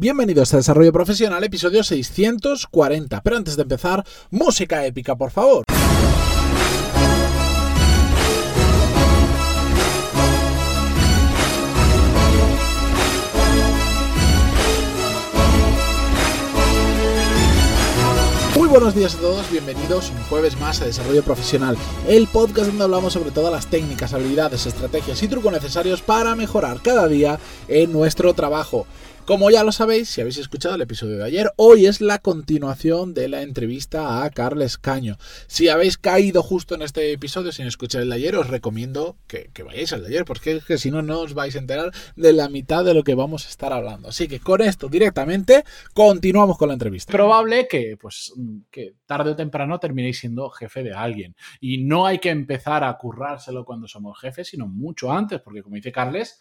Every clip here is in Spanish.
Bienvenidos a Desarrollo Profesional, episodio 640. Pero antes de empezar, música épica, por favor. Muy buenos días a todos, bienvenidos un jueves más a Desarrollo Profesional, el podcast donde hablamos sobre todas las técnicas, habilidades, estrategias y trucos necesarios para mejorar cada día en nuestro trabajo. Como ya lo sabéis, si habéis escuchado el episodio de ayer, hoy es la continuación de la entrevista a Carles Caño. Si habéis caído justo en este episodio sin escuchar el de ayer, os recomiendo que, vayáis al de ayer, porque es que si no, no os vais a enterar de la mitad de lo que vamos a estar hablando. Así que con esto directamente continuamos con la entrevista. Probable que, pues, que tarde o temprano terminéis siendo jefe de alguien. Y no hay que empezar a currárselo cuando somos jefes, sino mucho antes, porque como dice Carles,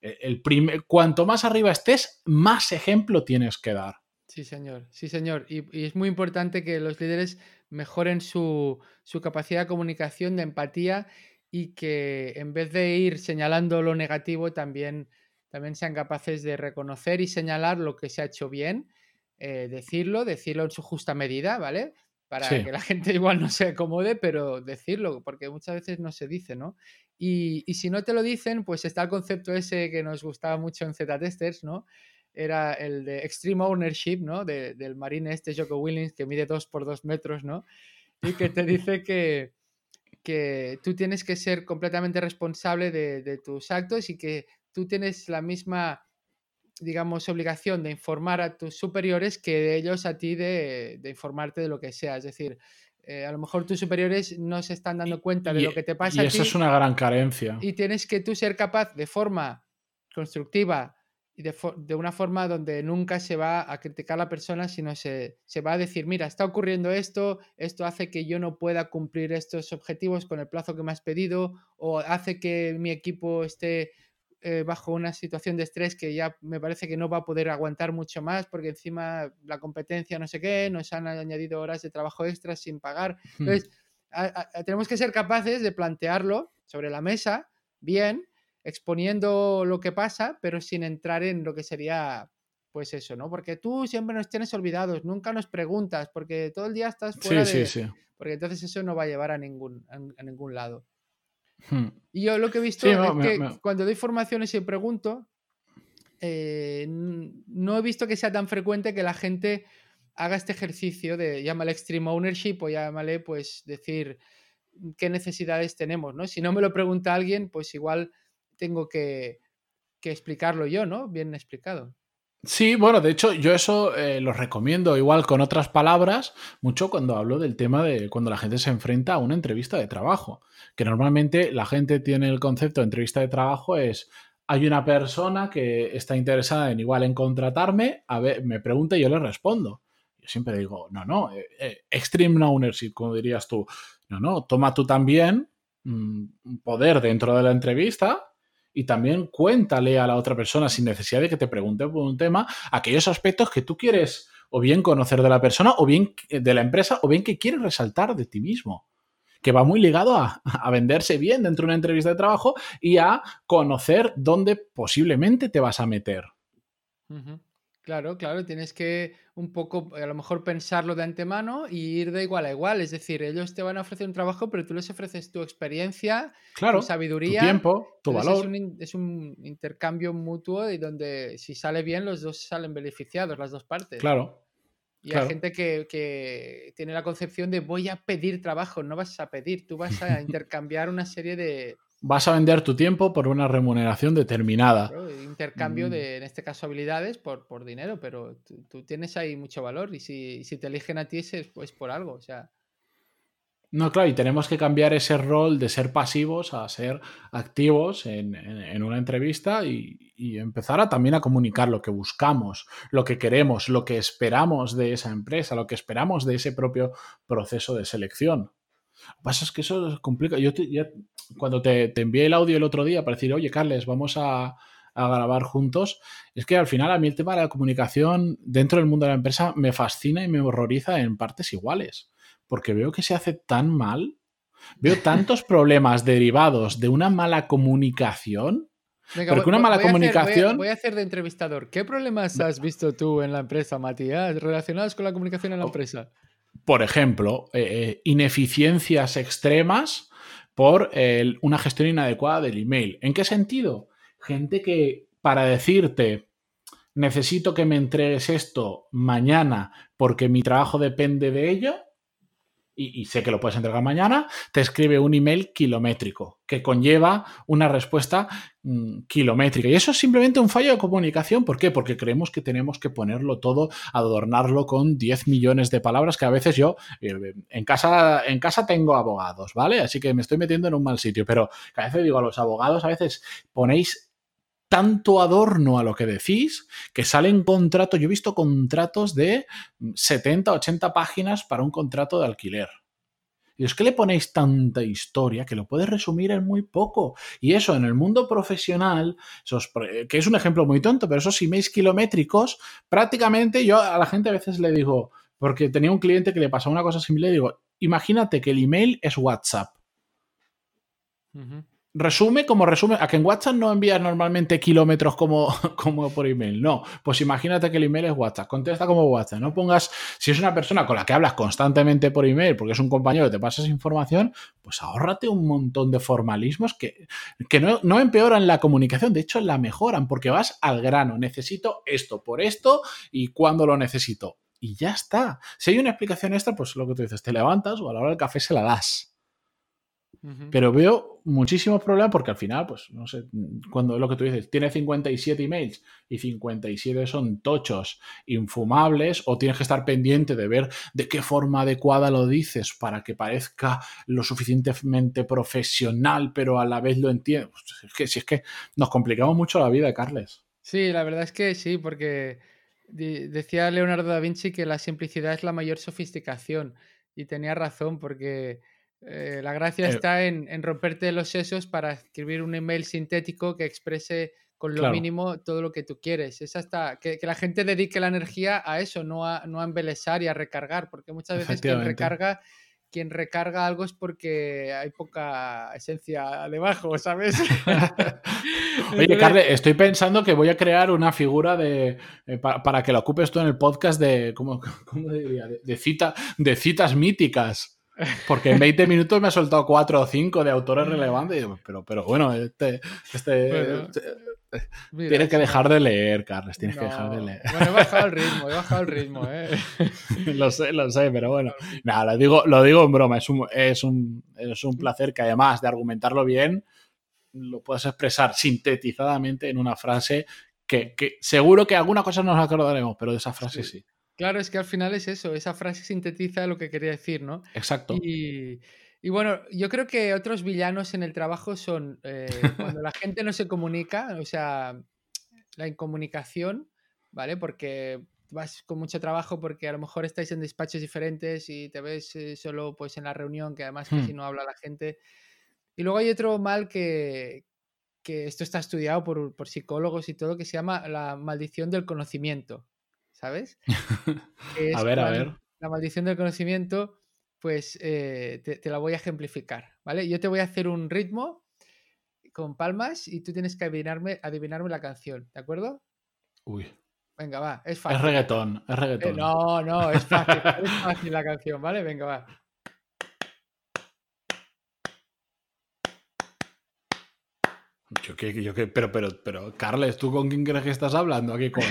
el primer, cuanto más arriba estés, más ejemplo tienes que dar. Sí, señor, sí, señor. Y, es muy importante que los líderes mejoren su, capacidad de comunicación, de empatía y que en vez de ir señalando lo negativo, también, también sean capaces de reconocer y señalar lo que se ha hecho bien, eh, decirlo, decirlo en su justa medida, ¿vale? Para que la gente igual no se acomode, pero decirlo, porque muchas veces no se dice, ¿no? Y, si no te lo dicen, pues está el concepto ese que nos gustaba mucho en Z-Testers, ¿no? Era el de Extreme Ownership, ¿no? del marine este Joko Willings que mide 2 por 2 metros, ¿no? Y que te dice que, que tú tienes que ser completamente responsable de, tus actos y que tú tienes la misma, digamos, obligación de informar a tus superiores que ellos a ti de, de informarte de lo que sea. Es decir, eh, a lo mejor tus superiores no se están dando cuenta de lo que te pasa. Y eso es una gran carencia. Y tienes que tú ser capaz de forma constructiva y de, una forma donde nunca se va a criticar a la persona, sino se, se, va a decir, mira, está ocurriendo esto, esto hace que yo no pueda cumplir estos objetivos con el plazo que me has pedido, o hace que mi equipo esté eh, bajo una situación de estrés que ya me parece que no va a poder aguantar mucho más porque encima la competencia no sé qué, nos han añadido horas de trabajo extras sin pagar. Hmm. Entonces, tenemos que ser capaces de plantearlo sobre la mesa, bien, exponiendo lo que pasa, pero sin entrar en lo que sería pues eso, ¿no? Porque tú siempre nos tienes olvidados, nunca nos preguntas, porque todo el día estás fuera de... Sí, sí. Porque entonces eso no va a llevar a ningún, a ningún lado. Hmm. Y yo lo que he visto es que cuando doy formaciones y pregunto, eh, no he visto que sea tan frecuente que la gente haga este ejercicio de llámale extreme ownership o llámale pues decir qué necesidades tenemos, ¿no? Si no me lo pregunta alguien, pues igual tengo que, que explicarlo yo, ¿no? Bien explicado. Sí, bueno, de hecho yo eso eh, lo recomiendo igual con otras palabras mucho cuando hablo del tema de cuando la gente se enfrenta a una entrevista de trabajo, que normalmente la gente tiene el concepto de entrevista de trabajo es hay una persona que está interesada en igual en contratarme, a ver, me pregunta y yo le respondo. Yo siempre digo, no, no, eh, eh, extreme ownership, como dirías tú. No, no, toma tú también mm, poder dentro de la entrevista y también cuéntale a la otra persona sin necesidad de que te pregunte por un tema aquellos aspectos que tú quieres o bien conocer de la persona o bien de la empresa o bien que quieres resaltar de ti mismo que va muy ligado a, venderse bien dentro de una entrevista de trabajo y a conocer dónde posiblemente te vas a meter. Claro, claro, tienes que un poco, a lo mejor pensarlo de antemano y ir de igual a igual. Es decir, ellos te van a ofrecer un trabajo, pero tú les ofreces tu experiencia, tu sabiduría. Tu tiempo, tu valor. Es un, intercambio mutuo y donde si sale bien, los dos salen beneficiados, las dos partes. Claro. Y hay gente que, que tiene la concepción de voy a pedir trabajo, no vas a pedir, tú vas a intercambiar una serie de, vas a vender tu tiempo por una remuneración determinada. intercambio mm. de, en este caso, habilidades por, por dinero, pero tú, tienes ahí mucho valor y si, si, te eligen a ti es pues por algo, o sea. No, claro, y tenemos que cambiar ese rol de ser pasivos a ser activos en, en, una entrevista y, y, empezar a también a comunicar lo que buscamos, lo que queremos, lo que esperamos de esa empresa, lo que esperamos de ese propio proceso de selección. Lo que pasa es que eso es complicado. Yo cuando te, envié el audio el otro día para decir, oye, Carles, vamos a, grabar juntos, es que al final a mí el tema de la comunicación dentro del mundo de la empresa me fascina y me horroriza en partes iguales, porque veo que se hace tan mal, veo tantos problemas derivados de una mala comunicación Venga, Porque voy- una mala voy a hacer- voy a- comunicación- voy a hacer de entrevistador. ¿Qué problemas has visto tú en la empresa, Matías, relacionados con la comunicación Oh. en la empresa? Por ejemplo, eh, eh, ineficiencias extremas por una gestión inadecuada del email. ¿En qué sentido? Gente que para decirte necesito que me entregues esto mañana porque mi trabajo depende de ello, y, sé que lo puedes entregar mañana, te escribe un email kilométrico que conlleva una respuesta mm, kilométrica. Y eso es simplemente un fallo de comunicación. ¿Por qué? Porque creemos que tenemos que ponerlo todo, adornarlo con 10 millones de palabras que a veces yo eh, en casa, en casa tengo abogados, ¿vale? Así que me estoy metiendo en un mal sitio, pero a veces digo a los abogados, a veces ponéis tanto adorno a lo que decís que salen contratos. Yo he visto contratos de 70, 80 páginas para un contrato de alquiler. Y es que le ponéis tanta historia que lo puedes resumir en muy poco. Y eso en el mundo profesional, que es un ejemplo muy tonto, pero esos emails kilométricos, prácticamente yo a la gente a veces le digo, porque tenía un cliente que le pasó una cosa similar, digo, imagínate que el email es WhatsApp. Resume como resume. A que en WhatsApp no envías normalmente kilómetros como, como por email. No, pues imagínate que el email es WhatsApp. Contesta como WhatsApp. No pongas, si es una persona con la que hablas constantemente por email, porque es un compañero que te pasas información, pues ahórrate un montón de formalismos que, que no, no empeoran la comunicación, de hecho la mejoran, porque vas al grano. Necesito esto por esto y cuando lo necesito. Y ya está. Si hay una explicación extra, pues lo que tú dices, te levantas o a la hora del café se la das. Pero veo muchísimos problemas porque al final, pues, no sé, cuando lo que tú dices, tiene 57 emails y 57 son tochos, infumables, o tienes que estar pendiente de ver de qué forma adecuada lo dices para que parezca lo suficientemente profesional, pero a la vez lo entiendes. Es que si es que nos complicamos mucho la vida, Carles. Sí, la verdad es que sí, porque decía Leonardo da Vinci que la simplicidad es la mayor sofisticación y tenía razón porque eh, la gracia Eh, está en, en romperte los sesos para escribir un email sintético que exprese con lo Claro. mínimo todo lo que tú quieres. Es hasta que, que la gente dedique la energía a eso, no a, no a y a recargar, porque muchas veces quien recarga, quien recarga algo es porque hay poca esencia debajo, ¿sabes? Oye, Carles, estoy pensando que voy a crear una figura de eh, pa- para que la ocupes tú en el podcast de ¿cómo, cómo diría? De, de cita, de citas míticas. Porque en 20 minutos me ha soltado 4 o 5 de autores relevantes. y digo, pero, pero bueno, este, este Bueno, este- Mira, tienes que dejar de leer, Carles. Tienes que dejar de leer. Bueno, he bajado el ritmo, he bajado el ritmo, ¿eh? lo sé, lo sé, pero bueno. Nada, lo digo, lo digo en broma. Es un, es, un, es un placer que además de argumentarlo bien, lo puedas expresar sintetizadamente en una frase que, que seguro que alguna cosa nos acordaremos, pero de esa frase sí. Sí. Claro, es que al final es eso, esa frase sintetiza lo que quería decir, ¿no? Exacto. Y, y bueno, yo creo que otros villanos en el trabajo son eh, cuando la gente no se comunica, o sea, la incomunicación, ¿vale? Porque vas con mucho trabajo porque a lo mejor estáis en despachos diferentes y te ves eh, solo pues en la reunión, que además casi Hmm. no habla la gente. Y luego hay otro mal que, que esto está estudiado por, por psicólogos y todo, que se llama la maldición del conocimiento, ¿sabes? A es ver, a ver. La maldición del conocimiento, pues eh, te, te la voy a ejemplificar, ¿vale? Yo te voy a hacer un ritmo con palmas y tú tienes que adivinarme, adivinarme la canción, ¿de acuerdo? Uy. Venga, va, es Es fácil. reggaetón, es Eh, reggaetón. no, no, es fácil, es fácil la canción, ¿vale? Venga, va. Yo qué, yo qué, pero, pero, pero, Carles, ¿tú con quién crees que estás hablando aquí? Con,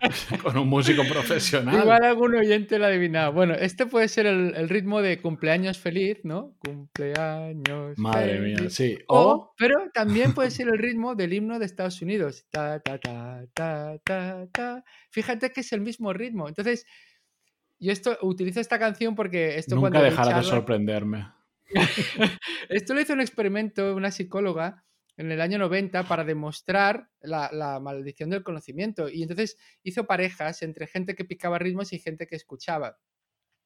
con un músico profesional. Igual algún oyente lo ha adivinado. Bueno, este puede ser el, el ritmo de cumpleaños feliz, ¿no? Cumpleaños Madre mía, sí. O, O, pero también puede ser el ritmo del himno de Estados Unidos. Ta, ta, ta, ta, ta, ta. Fíjate que es el mismo ritmo. Entonces, yo esto utilizo esta canción porque esto nunca cuando doy dejarás de sorprenderme. Esto lo hizo un experimento, una psicóloga, en el año 90 para demostrar la, la maldición del conocimiento. Y entonces hizo parejas entre gente que picaba ritmos y gente que escuchaba.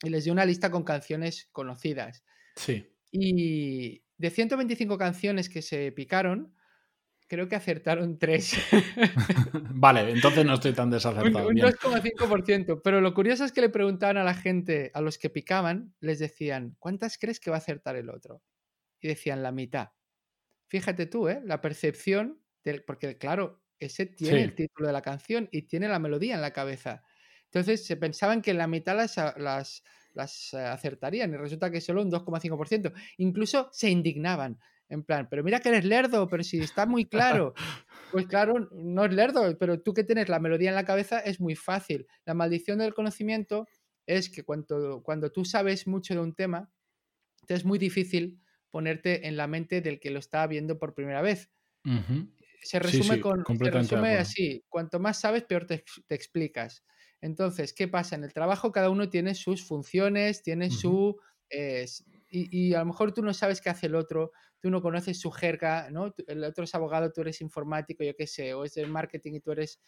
Y les dio una lista con canciones conocidas. Sí. Y de 125 canciones que se picaron, creo que acertaron 3. Vale, entonces no estoy tan un desacertado. un bien. 2,5%. Pero lo curioso es que le preguntaban a la gente, a los que picaban, les decían, ¿cuántas crees que va a acertar el otro? Y decían la mitad. Fíjate tú, ¿eh? La percepción porque claro, ese tiene el título de la canción y tiene la melodía en la cabeza. Entonces se pensaban que en la mitad las, las, las eh, acertarían y resulta que solo un 2,5%. Incluso se indignaban. En plan, pero mira que eres lerdo, pero si está muy claro. Pues claro, no es lerdo, pero tú que tienes la melodía en la cabeza es muy fácil. La maldición del conocimiento es que cuando, cuando tú sabes mucho de un tema, es muy difícil ponerte en la mente del que lo está viendo por primera vez. Se resume, con, se resume así, cuanto más sabes, peor te, explicas. Entonces, ¿qué pasa? En el trabajo cada uno tiene sus funciones, tiene su... Eh, y, y, a lo mejor tú no sabes qué hace el otro, tú no conoces su jerga, ¿no? El otro es abogado, tú eres informático, yo qué sé, o es del marketing y tú eres...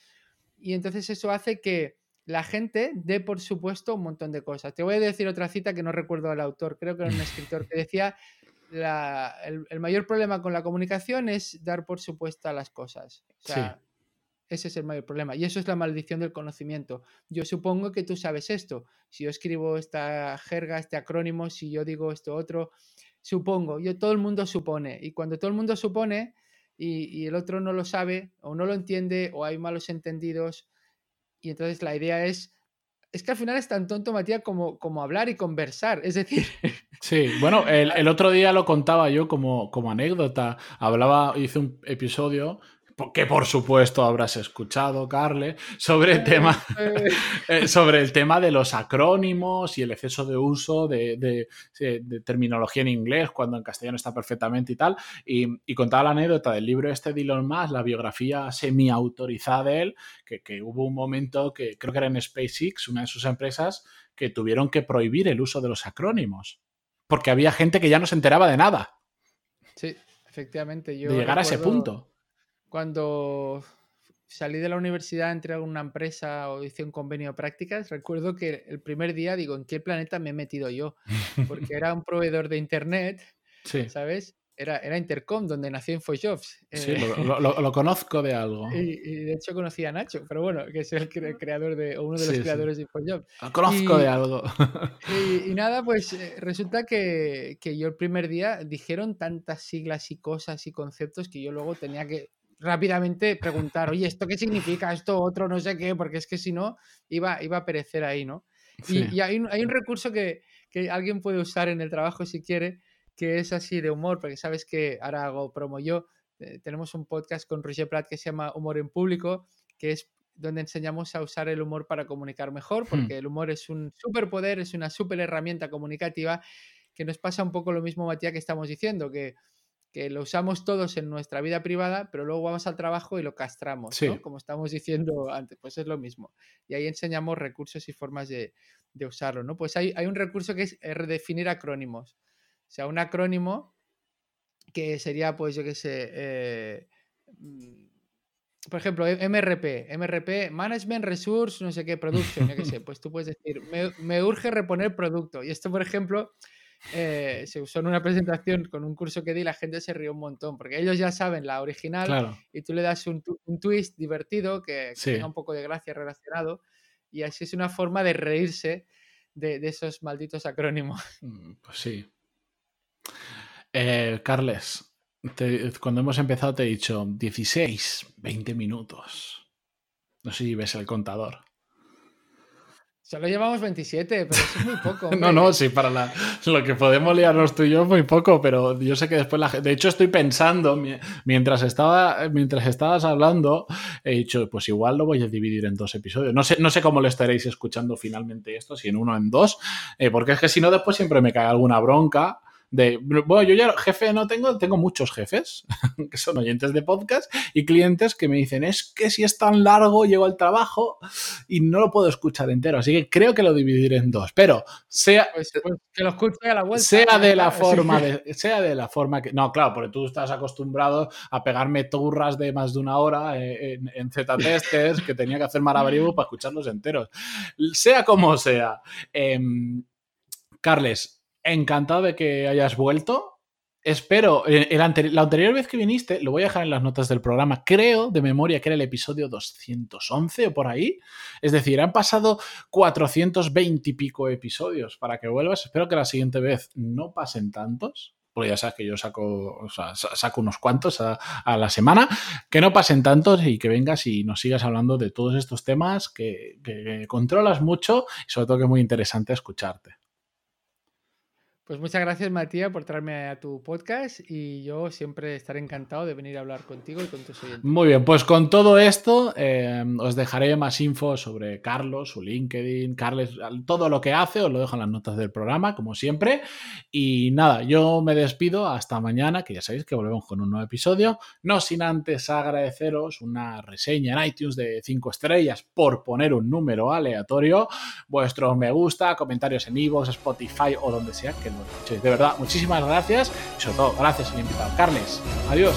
Y entonces eso hace que la gente dé por supuesto un montón de cosas. Te voy a decir otra cita que no recuerdo al autor, creo que era un escritor que decía, el, mayor problema con la comunicación es dar por supuesto las cosas. O sea, ese es el mayor problema. Y eso es la maldición del conocimiento. Yo supongo que tú sabes esto. Si yo escribo esta jerga, este acrónimo, si yo digo esto otro, supongo, yo todo el mundo supone. Y cuando todo el mundo supone y, el otro no lo sabe o no lo entiende o hay malos entendidos, y entonces la idea es, es que al final es tan tonto, Matías, como, como hablar y conversar. Es decir... Sí, bueno, el, el otro día lo contaba yo como, como anécdota. Hablaba, hice un episodio que por supuesto habrás escuchado, Carle, sobre el tema, eh, sobre el tema de los acrónimos y el exceso de uso de, terminología en inglés cuando en castellano está perfectamente y tal. Y, contaba la anécdota del libro este de Elon Musk, la biografía semi-autorizada de él, que, que hubo un momento que creo que era en SpaceX, una de sus empresas, que tuvieron que prohibir el uso de los acrónimos. Porque había gente que ya no se enteraba de nada. Sí, efectivamente. Yo de llegar a ese punto cuando salí de la universidad, entré a una empresa o hice un convenio de prácticas, recuerdo que el primer día digo, ¿en qué planeta me he metido yo? Porque era un proveedor de internet, ¿sabes? Era, era Intercom, donde nació InfoJobs. Sí, eh, lo, conozco de algo. Y, de hecho conocí a Nacho, pero bueno, que es el creador de, o uno de los creadores de InfoJobs. Lo conozco de algo. Y, nada, pues eh, resulta que, que yo el primer día dijeron tantas siglas y cosas y conceptos que yo luego tenía que rápidamente preguntar, oye, ¿esto qué significa? Esto otro no sé qué, porque es que si no, iba, iba a perecer ahí, ¿no? Y, hay, un, hay, un, recurso que, que, alguien puede usar en el trabajo si quiere, que es así de humor, porque sabes que ahora hago promo yo. Eh, tenemos un podcast con Roger Pratt que se llama Humor en Público, que es donde enseñamos a usar el humor para comunicar mejor, hmm. porque el humor es un superpoder, es una super herramienta comunicativa, que nos pasa un poco lo mismo, Matías, que estamos diciendo, que que lo usamos todos en nuestra vida privada, pero luego vamos al trabajo y lo castramos, ¿no? Como estamos diciendo antes, pues es lo mismo. Y ahí enseñamos recursos y formas de, usarlo, ¿no? Pues hay, un recurso que es redefinir acrónimos. O sea, un acrónimo que sería, pues yo qué sé, eh, mm, por ejemplo, MRP, MRP, Management Resource, no sé qué, Production, yo qué sé, pues tú puedes decir, me, me urge reponer producto. Y esto, por ejemplo, eh, se usó en una presentación con un curso que di, la gente se rió un montón, porque ellos ya saben la original y tú le das un, twist divertido que, tenga un poco de gracia relacionado y así es una forma de reírse de, esos malditos acrónimos. Mm, pues sí. Eh, Carles, cuando hemos empezado te he dicho 16, 20 minutos. No sé si ves el contador. Solo llevamos 27, pero eso es muy poco. no, no, sí, para lo que podemos liarnos tú y yo es muy poco, pero yo sé que después la gente... De hecho, estoy pensando, mientras, estaba, mientras estabas hablando, he dicho, pues igual lo voy a dividir en dos episodios. No sé, no sé cómo lo estaréis escuchando finalmente esto, si en uno o en dos, eh, porque es que si no, después siempre me cae alguna bronca de, bueno, yo ya jefe no tengo, tengo muchos jefes que son oyentes de podcast y clientes que me dicen, es que si es tan largo llego al trabajo y no lo puedo escuchar entero, así que creo que lo dividiré en dos, pero sea pues, pues, que lo escuche a la vuelta. Sea de la forma de, sea de la forma que no, claro, porque tú estás acostumbrado a pegarme turras de más de una hora eh, en, en Z testers que tenía que hacer maravilloso para escucharlos enteros. Sea como sea. Em, Carles, encantado de que hayas vuelto. Espero, eh, la anterior vez que viniste, lo voy a dejar en las notas del programa, creo de memoria que era el episodio 211 o por ahí. Es decir, han pasado 420 y pico episodios para que vuelvas. Espero que la siguiente vez no pasen tantos. porque ya sabes que yo saco, unos cuantos a, la semana, que no pasen tantos y que vengas y nos sigas hablando de todos estos temas que, que controlas mucho y sobre todo que es muy interesante escucharte. Pues muchas gracias, Matías, por traerme a tu podcast y yo siempre estaré encantado de venir a hablar contigo y con tus oyentes. Muy bien, pues con todo esto eh, os dejaré más info sobre Carlos, su LinkedIn, Carles, todo lo que hace, os lo dejo en las notas del programa, como siempre. Y nada, yo me despido hasta mañana, que ya sabéis que volvemos con un nuevo episodio. No sin antes agradeceros una reseña en iTunes de 5 estrellas por poner un número aleatorio, vuestros me gusta, comentarios en iVoox, Spotify o donde sea que de verdad, muchísimas gracias y sobre todo, gracias al invitado. Carles, adiós.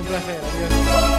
Un placer, adiós.